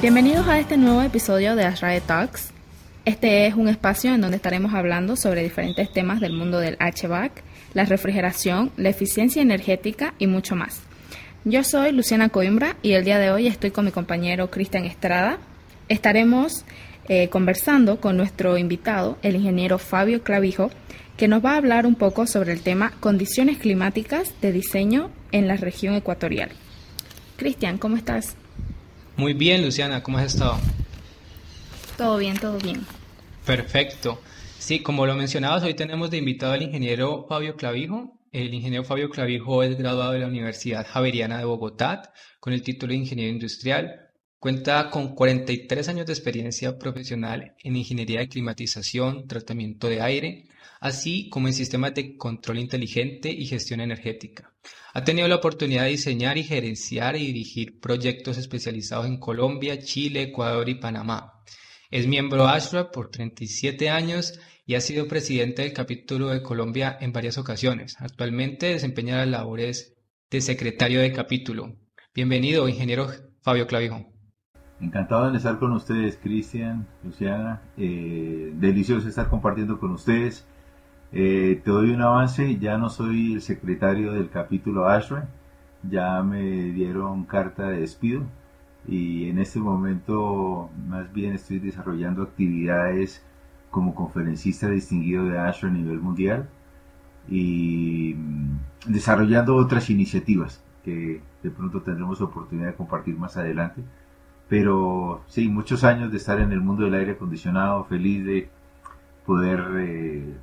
Bienvenidos a este nuevo episodio de Ashrae Talks. Este es un espacio en donde estaremos hablando sobre diferentes temas del mundo del HVAC, la refrigeración, la eficiencia energética y mucho más. Yo soy Luciana Coimbra y el día de hoy estoy con mi compañero Cristian Estrada. Estaremos eh, conversando con nuestro invitado, el ingeniero Fabio Clavijo, que nos va a hablar un poco sobre el tema condiciones climáticas de diseño en la región ecuatorial. Cristian, ¿cómo estás? Muy bien, Luciana, ¿cómo has estado? Todo bien, todo bien. Perfecto. Sí, como lo mencionabas, hoy tenemos de invitado al ingeniero Fabio Clavijo. El ingeniero Fabio Clavijo es graduado de la Universidad Javeriana de Bogotá con el título de ingeniero industrial, Cuenta con 43 años de experiencia profesional en ingeniería de climatización, tratamiento de aire, así como en sistemas de control inteligente y gestión energética. Ha tenido la oportunidad de diseñar y gerenciar y dirigir proyectos especializados en Colombia, Chile, Ecuador y Panamá. Es miembro ASHRA por 37 años y ha sido presidente del capítulo de Colombia en varias ocasiones. Actualmente desempeña las labores de secretario de capítulo. Bienvenido, ingeniero Fabio Clavijo. Encantado de estar con ustedes, Cristian, Luciana. Eh, delicioso estar compartiendo con ustedes. Eh, te doy un avance, ya no soy el secretario del capítulo ASHRAE, ya me dieron carta de despido y en este momento más bien estoy desarrollando actividades como conferencista distinguido de ASHRAE a nivel mundial y mm, desarrollando otras iniciativas que de pronto tendremos oportunidad de compartir más adelante pero sí, muchos años de estar en el mundo del aire acondicionado, feliz de poder eh,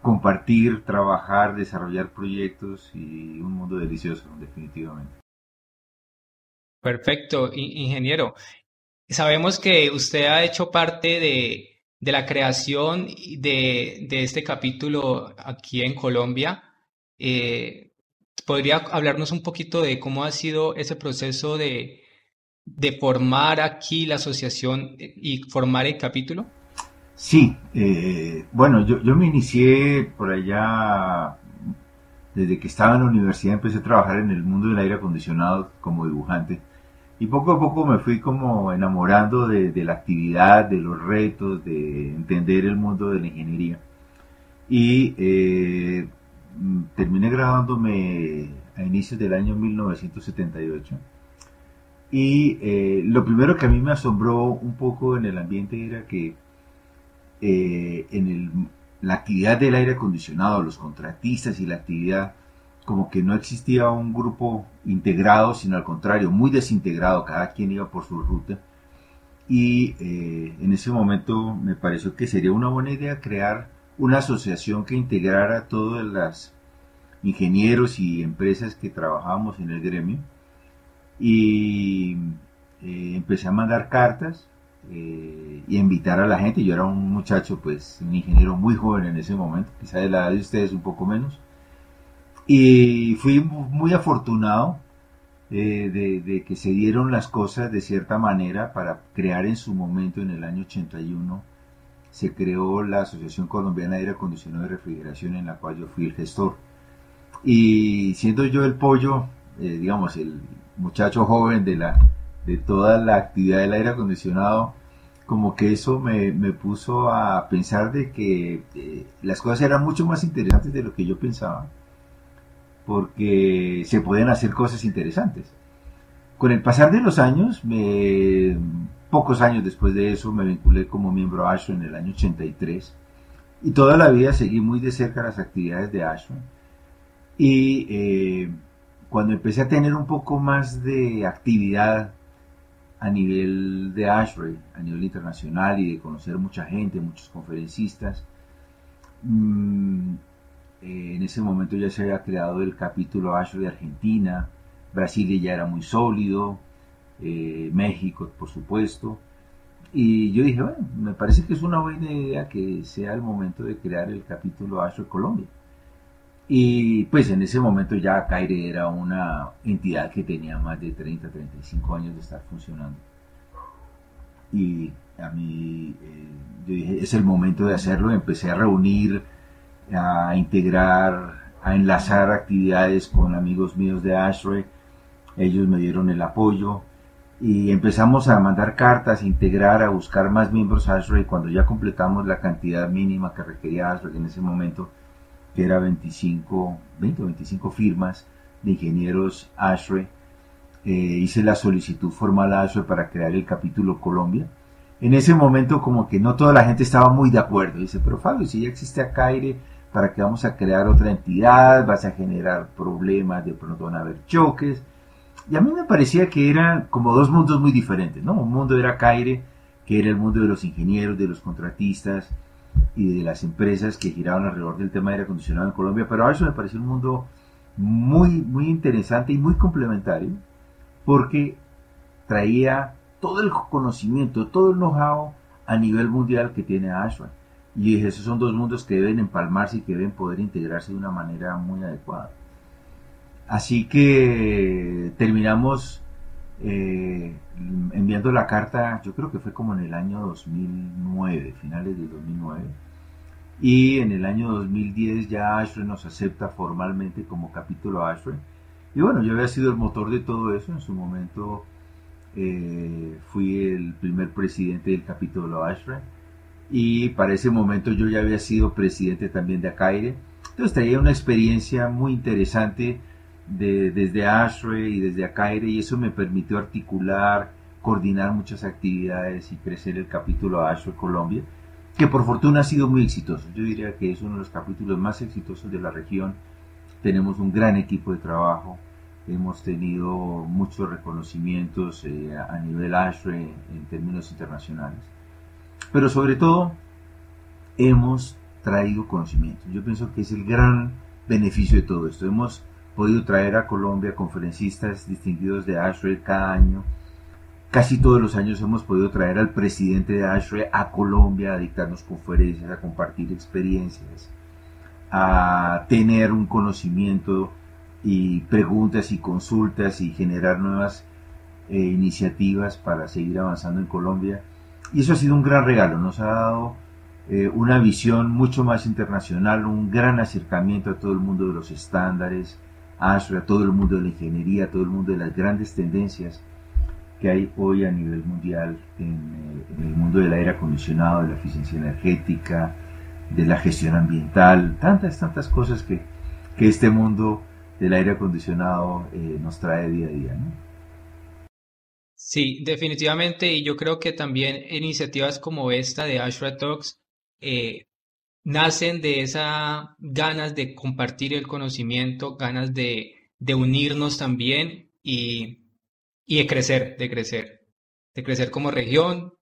compartir, trabajar, desarrollar proyectos y un mundo delicioso, definitivamente. Perfecto, ingeniero. Sabemos que usted ha hecho parte de, de la creación de, de, este capítulo aquí en Colombia. Eh, ¿Podría hablarnos un poquito de cómo ha sido ese proceso de, de formar aquí la asociación y formar el capítulo? Sí, eh, bueno, yo, yo, me inicié por allá, desde que estaba en la universidad empecé a trabajar en el mundo del aire acondicionado como dibujante. Y poco a poco me fui como enamorando de, la actividad, de los retos, de entender el mundo de la ingeniería. Y eh, terminé grabándome a inicios del año 1978 y eh, lo primero que a mí me asombró un poco en el ambiente era que eh, en el, la actividad del aire acondicionado, los contratistas y la actividad, como que no existía un grupo integrado, sino al contrario, muy desintegrado, cada quien iba por su ruta. Y eh, en ese momento me pareció que sería una buena idea crear una asociación que integrara a todos los ingenieros y empresas que trabajábamos en el gremio y eh, empecé a mandar cartas eh, y a invitar a la gente. Yo era un muchacho, pues, un ingeniero muy joven en ese momento, quizá de la edad de ustedes un poco menos. Y fui muy afortunado eh, de, de, que se dieron las cosas de cierta manera para crear en su momento, en el año 81, se creó la Asociación Colombiana de Aire Acondicionado y Refrigeración, en la cual yo fui el gestor. Y siendo yo el pollo, digamos, el, muchacho joven de, la, de toda la actividad del aire acondicionado, como que eso me, puso a pensar de que eh, las cosas eran mucho más interesantes de lo que yo pensaba, porque se pueden hacer cosas interesantes. Con el pasar de los años, me, pocos años después de eso, me vinculé como miembro ASHO en el año 83 y toda la vida seguí muy de cerca las actividades de ASHO. Y eh, cuando empecé a tener un poco más de actividad a nivel de ASHRAE, a nivel internacional y de conocer mucha gente, muchos conferencistas, mm, eh, en ese momento ya se había creado el capítulo ASHRAE de Argentina, Brasil ya era muy sólido, eh, México por supuesto, y yo dije, bueno, me parece que es una buena idea que sea el momento de crear el capítulo ASHRAE Colombia. Y pues en ese momento ya Caire era una entidad que tenía más de 30, 35 años de estar funcionando. Y a mí, eh, yo dije, es el momento de hacerlo. Empecé a reunir, a integrar, a enlazar actividades con amigos míos de ASHRAE. Ellos me dieron el apoyo. y empezamos a mandar cartas, a integrar, a buscar más miembros ASHRAE y cuando ya completamos la cantidad mínima que requería ASHRAE en ese momento, que era 25, 20 o 25 firmas de ingenieros ASHRAE, eh, hice la solicitud formal a ASHRAE para crear el capítulo Colombia. En ese momento como que no toda la gente estaba muy de acuerdo. Dice, pero Fabio, si ya existe ACAIRE, ¿para qué vamos a crear otra entidad? Vas a generar problemas, de pronto a haber choques y a mí me parecía que eran como dos mundos muy diferentes, ¿no? Un mundo era Caire, que era el mundo de los ingenieros, de los contratistas y de las empresas que giraban alrededor del tema de aire acondicionado en Colombia, pero ahora eso me pareció un mundo muy, muy interesante y muy complementario, porque traía todo el conocimiento, todo el know-how a nivel mundial que tiene Ashland. Y esos son dos mundos que deben empalmarse y que deben poder integrarse de una manera muy adecuada. Así que terminamos eh, enviando la carta, yo creo que fue como en el año 2009, finales del 2009. Y en el año 2010 ya Ashray nos acepta formalmente como capítulo Ashray. Y bueno, yo había sido el motor de todo eso. En su momento eh, fui el primer presidente del capítulo Ashray. Y para ese momento yo ya había sido presidente también de Acaire. Entonces traía una experiencia muy interesante desde ASHRAE y desde ACAIRE y eso me permitió articular, coordinar muchas actividades y crecer el capítulo ASHRAE Colombia, que por fortuna ha sido muy exitoso. Yo diría que es uno de los capítulos más exitosos de la región. Tenemos un gran equipo de trabajo, hemos tenido muchos reconocimientos eh, a nivel ASHRAE en términos internacionales, pero sobre todo hemos traído conocimiento. Yo pienso que es el gran beneficio de todo esto. Hemos podido traer a Colombia conferencistas distinguidos de ASHRAE cada año. Casi todos los años hemos podido traer al presidente de ASHRAE a Colombia a dictarnos conferencias, a compartir experiencias, a tener un conocimiento y preguntas y consultas y generar nuevas eh, iniciativas para seguir avanzando en Colombia. Y eso ha sido un gran regalo, nos ha dado eh, una visión mucho más internacional, un gran acercamiento a todo el mundo de los estándares, a todo el mundo de la ingeniería, todo el mundo de las grandes tendencias que hay hoy a nivel mundial en, eh, el mundo del aire acondicionado, de la eficiencia energética, de la gestión ambiental, tantas, tantas cosas que, que este mundo del aire acondicionado eh, nos trae día a día. ¿no? Sí, definitivamente, y yo creo que también iniciativas como esta de Ashra Talks eh, nacen de esa ganas de compartir el conocimiento, ganas de, de unirnos también y, y de crecer, de crecer, de crecer como región.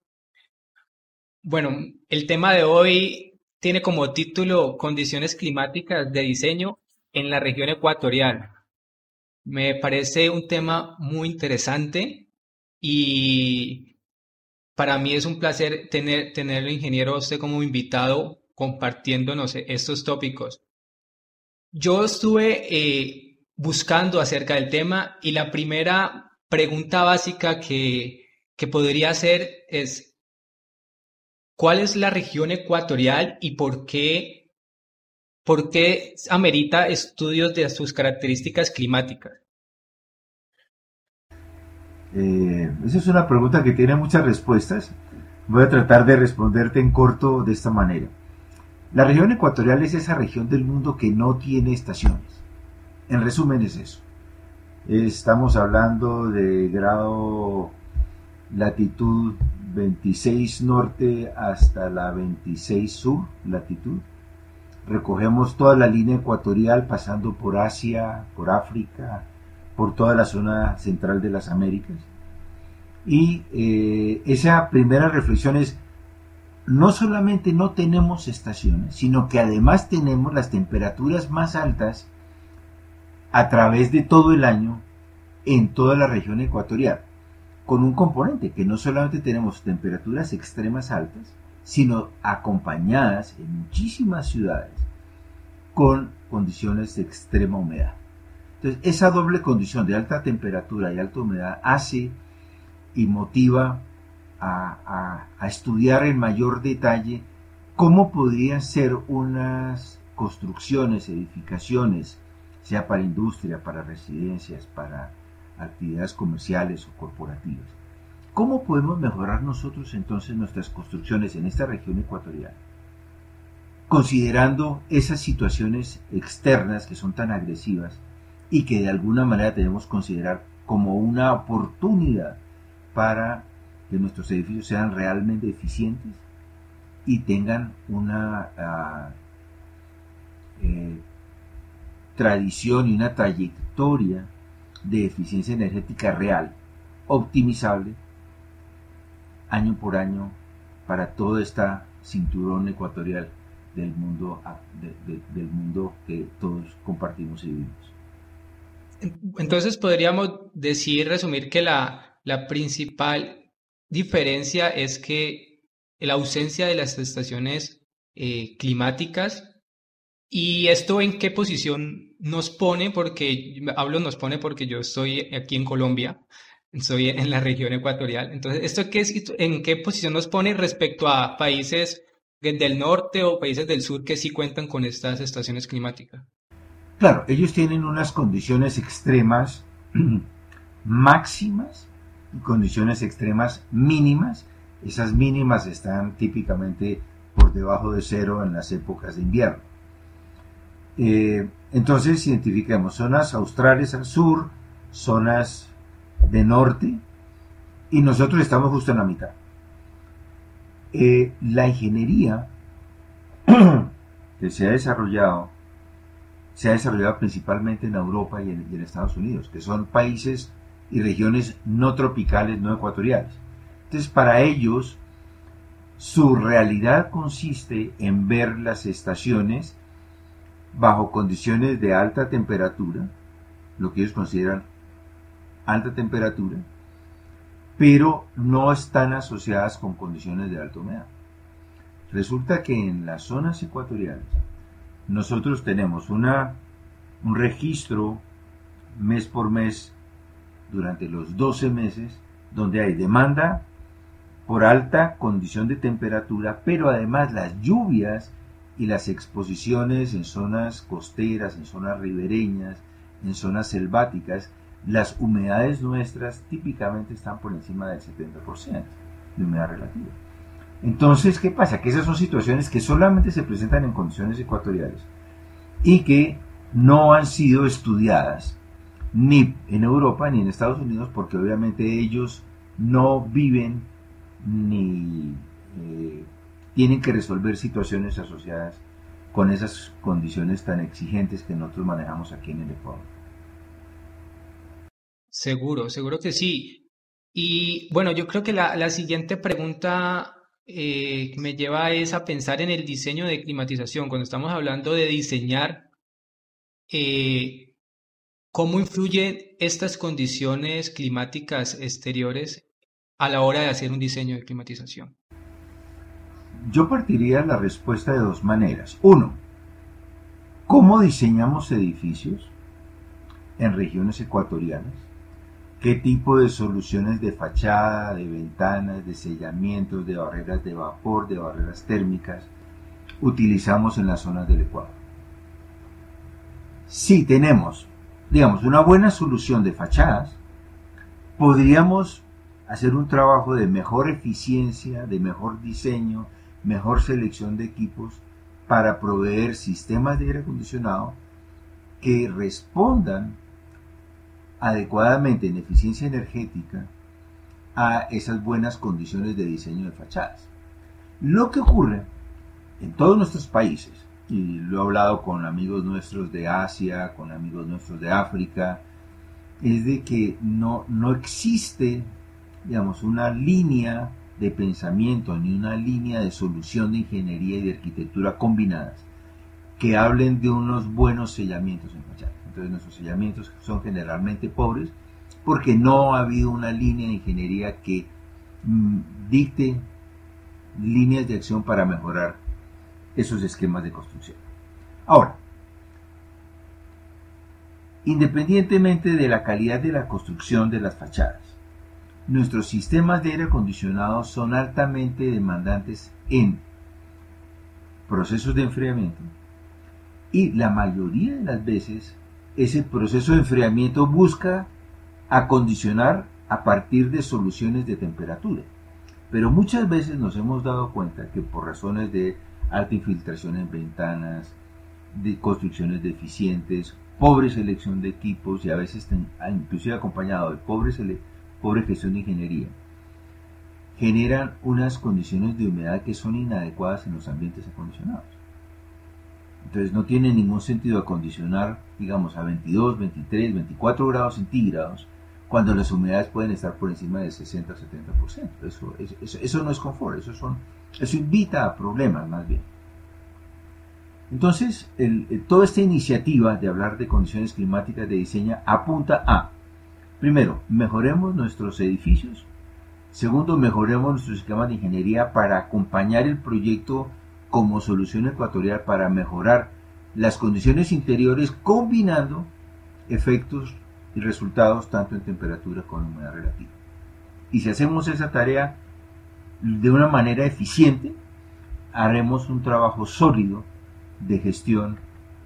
Bueno, el tema de hoy tiene como título Condiciones climáticas de diseño en la región ecuatorial. Me parece un tema muy interesante y para mí es un placer tener, tenerlo ingeniero usted como invitado compartiéndonos estos tópicos. Yo estuve eh, buscando acerca del tema y la primera pregunta básica que, que podría hacer es, ¿cuál es la región ecuatorial y por qué, por qué amerita estudios de sus características climáticas? Eh, esa es una pregunta que tiene muchas respuestas. Voy a tratar de responderte en corto de esta manera. La región ecuatorial es esa región del mundo que no tiene estaciones. En resumen es eso. Estamos hablando de grado latitud 26 norte hasta la 26 sur latitud. Recogemos toda la línea ecuatorial pasando por Asia, por África, por toda la zona central de las Américas. Y eh, esa primera reflexión es, no solamente no tenemos estaciones, sino que además tenemos las temperaturas más altas a través de todo el año en toda la región ecuatorial, con un componente que no solamente tenemos temperaturas extremas altas, sino acompañadas en muchísimas ciudades con condiciones de extrema humedad. Entonces, esa doble condición de alta temperatura y alta humedad hace y motiva a, estudiar en mayor detalle cómo podrían ser unas construcciones, edificaciones, sea para industria, para residencias, para actividades comerciales o corporativas. ¿Cómo podemos mejorar nosotros entonces nuestras construcciones en esta región ecuatorial? Considerando esas situaciones externas que son tan agresivas y que de alguna manera debemos considerar como una oportunidad para nuestros edificios sean realmente eficientes y tengan una ah, eh, tradición y una trayectoria de eficiencia energética real, optimizable, año por año, para todo este cinturón ecuatorial del mundo, ah, del mundo que todos compartimos y vivimos. Entonces podríamos decir, resumir que la, la principal diferencia es que la ausencia de las estaciones eh, climáticas y esto en qué posición nos pone, porque hablo nos pone porque yo estoy aquí en Colombia, estoy en la región ecuatorial. Entonces, ¿esto qué es, en qué posición nos pone respecto a países del norte o países del sur que sí cuentan con estas estaciones climáticas? Claro, ellos tienen unas condiciones extremas máximas condiciones extremas mínimas. Esas mínimas están típicamente por debajo de cero en las épocas de invierno. Eh, entonces identifiquemos zonas australes al sur, zonas de norte, y nosotros estamos justo en la mitad. Eh, la ingeniería que se ha desarrollado se ha desarrollado principalmente en Europa y en, Estados Unidos, que son países y regiones no tropicales, no ecuatoriales. Entonces, para ellos, su realidad consiste en ver las estaciones bajo condiciones de alta temperatura, lo que ellos consideran alta temperatura, pero no están asociadas con condiciones de alta humedad. Resulta que en las zonas ecuatoriales nosotros tenemos una, un registro mes por mes durante los 12 meses donde hay demanda por alta condición de temperatura, pero además las lluvias y las exposiciones en zonas costeras, en zonas ribereñas, en zonas selváticas, las humedades nuestras típicamente están por encima del 70% de humedad relativa. Entonces, ¿qué pasa? Que esas son situaciones que solamente se presentan en condiciones ecuatoriales y que no han sido estudiadas ni en Europa ni en Estados Unidos porque obviamente ellos no viven ni eh, tienen que resolver situaciones asociadas con esas condiciones tan exigentes que nosotros manejamos aquí en el Ecuador. Seguro, seguro que sí. Y bueno, yo creo que la, siguiente pregunta eh, me lleva es a pensar en el diseño de climatización. Cuando estamos hablando de diseñar, eh, ¿cómo influyen estas condiciones climáticas exteriores a la hora de hacer un diseño de climatización? Yo partiría la respuesta de dos maneras. Uno, ¿cómo diseñamos edificios en regiones ecuatorianas? ¿Qué tipo de soluciones de fachada, de ventanas, de sellamientos, de barreras de vapor, de barreras térmicas utilizamos en las zonas del Ecuador? Si tenemos, digamos, una buena solución de fachadas, podríamos hacer un trabajo de mejor eficiencia, de mejor diseño, mejor selección de equipos para proveer sistemas de aire acondicionado que respondan adecuadamente en eficiencia energética a esas buenas condiciones de diseño de fachadas. Lo que ocurre en todos nuestros países, y lo he hablado con amigos nuestros de Asia, con amigos nuestros de África, es de que no, no existe, digamos, una línea de pensamiento ni una línea de solución de ingeniería y de arquitectura combinadas que hablen de unos buenos sellamientos en fachadas. Entonces nuestros sellamientos son generalmente pobres porque no ha habido una línea de ingeniería que mm, dicte líneas de acción para mejorar esos esquemas de construcción. Ahora, independientemente de la calidad de la construcción de las fachadas, nuestros sistemas de aire acondicionado son altamente demandantes en procesos de enfriamiento y la mayoría de las veces ese proceso de enfriamiento busca acondicionar a partir de soluciones de temperatura. Pero muchas veces nos hemos dado cuenta que por razones de alta infiltración en ventanas, de construcciones deficientes, pobre selección de equipos y a veces inclusive acompañado de pobre, pobre gestión de ingeniería, generan unas condiciones de humedad que son inadecuadas en los ambientes acondicionados. Entonces no tiene ningún sentido acondicionar, digamos, a 22, 23, 24 grados centígrados cuando las humedades pueden estar por encima del 60 o 70%. Eso, eso, eso, no es confort, eso, son, eso invita a problemas más bien. Entonces, toda esta iniciativa de hablar de condiciones climáticas de diseño apunta a, primero, mejoremos nuestros edificios, segundo, mejoremos nuestros esquemas de ingeniería para acompañar el proyecto como solución ecuatorial para mejorar las condiciones interiores combinando efectos y resultados tanto en temperatura como en humedad relativa. Y si hacemos esa tarea de una manera eficiente, haremos un trabajo sólido de gestión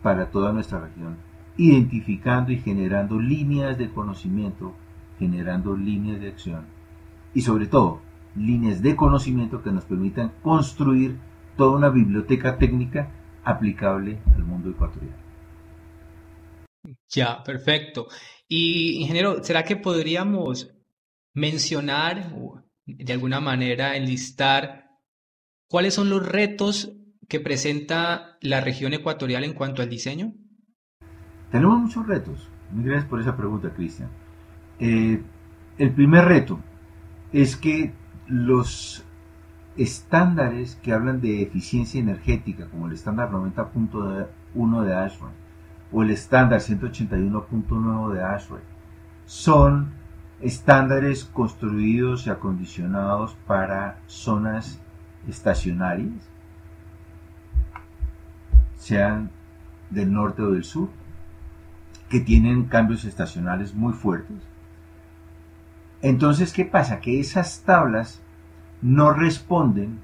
para toda nuestra región, identificando y generando líneas de conocimiento, generando líneas de acción y sobre todo líneas de conocimiento que nos permitan construir toda una biblioteca técnica aplicable al mundo ecuatoriano. Ya, perfecto. Y, ingeniero, ¿será que podríamos mencionar o de alguna manera enlistar cuáles son los retos que presenta la región ecuatorial en cuanto al diseño? Tenemos muchos retos. Muchas gracias por esa pregunta, Cristian. Eh, el primer reto es que los estándares que hablan de eficiencia energética, como el estándar 90.1 de ASHRAE o el estándar 181.9 de ASHRAE, son estándares construidos y acondicionados para zonas estacionarias, sean del norte o del sur, que tienen cambios estacionales muy fuertes. Entonces, ¿qué pasa? Que esas tablas no responden,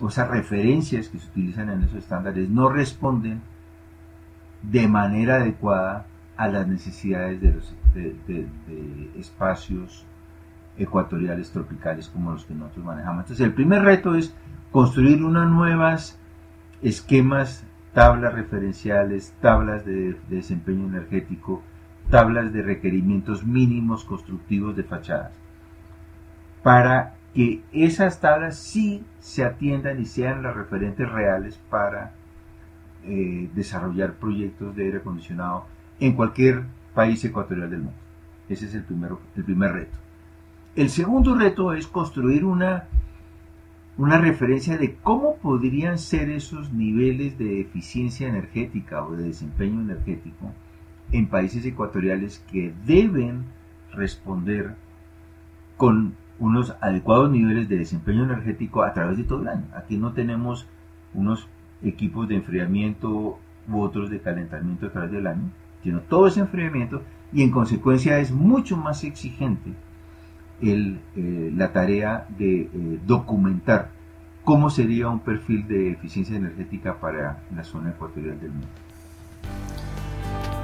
o esas referencias que se utilizan en esos estándares, no responden de manera adecuada a las necesidades de, los, de, espacios ecuatoriales tropicales como los que nosotros manejamos. Entonces, el primer reto es construir unas nuevas esquemas, tablas referenciales, tablas de desempeño energético, tablas de requerimientos mínimos constructivos de fachadas, para que esas tablas sí se atiendan y sean las referentes reales para eh, desarrollar proyectos de aire acondicionado en cualquier país ecuatorial del mundo. Ese es el, primero, el primer reto. El segundo reto es construir una, una referencia de cómo podrían ser esos niveles de eficiencia energética o de desempeño energético en países ecuatoriales que deben responder con unos adecuados niveles de desempeño energético a través de todo el año. Aquí no tenemos unos equipos de enfriamiento u otros de calentamiento a través del año, sino todo ese enfriamiento y en consecuencia es mucho más exigente eh, la tarea de eh, documentar cómo sería un perfil de eficiencia energética para la zona ecuatorial del mundo.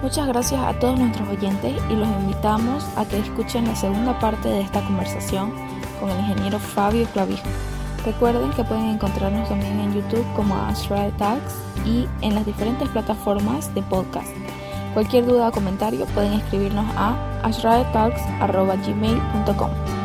Muchas gracias a todos nuestros oyentes y los invitamos a que escuchen la segunda parte de esta conversación con el ingeniero Fabio Clavijo. Recuerden que pueden encontrarnos también en YouTube como Astral Talks y en las diferentes plataformas de podcast. Cualquier duda o comentario pueden escribirnos a astraltalks.gmail.com.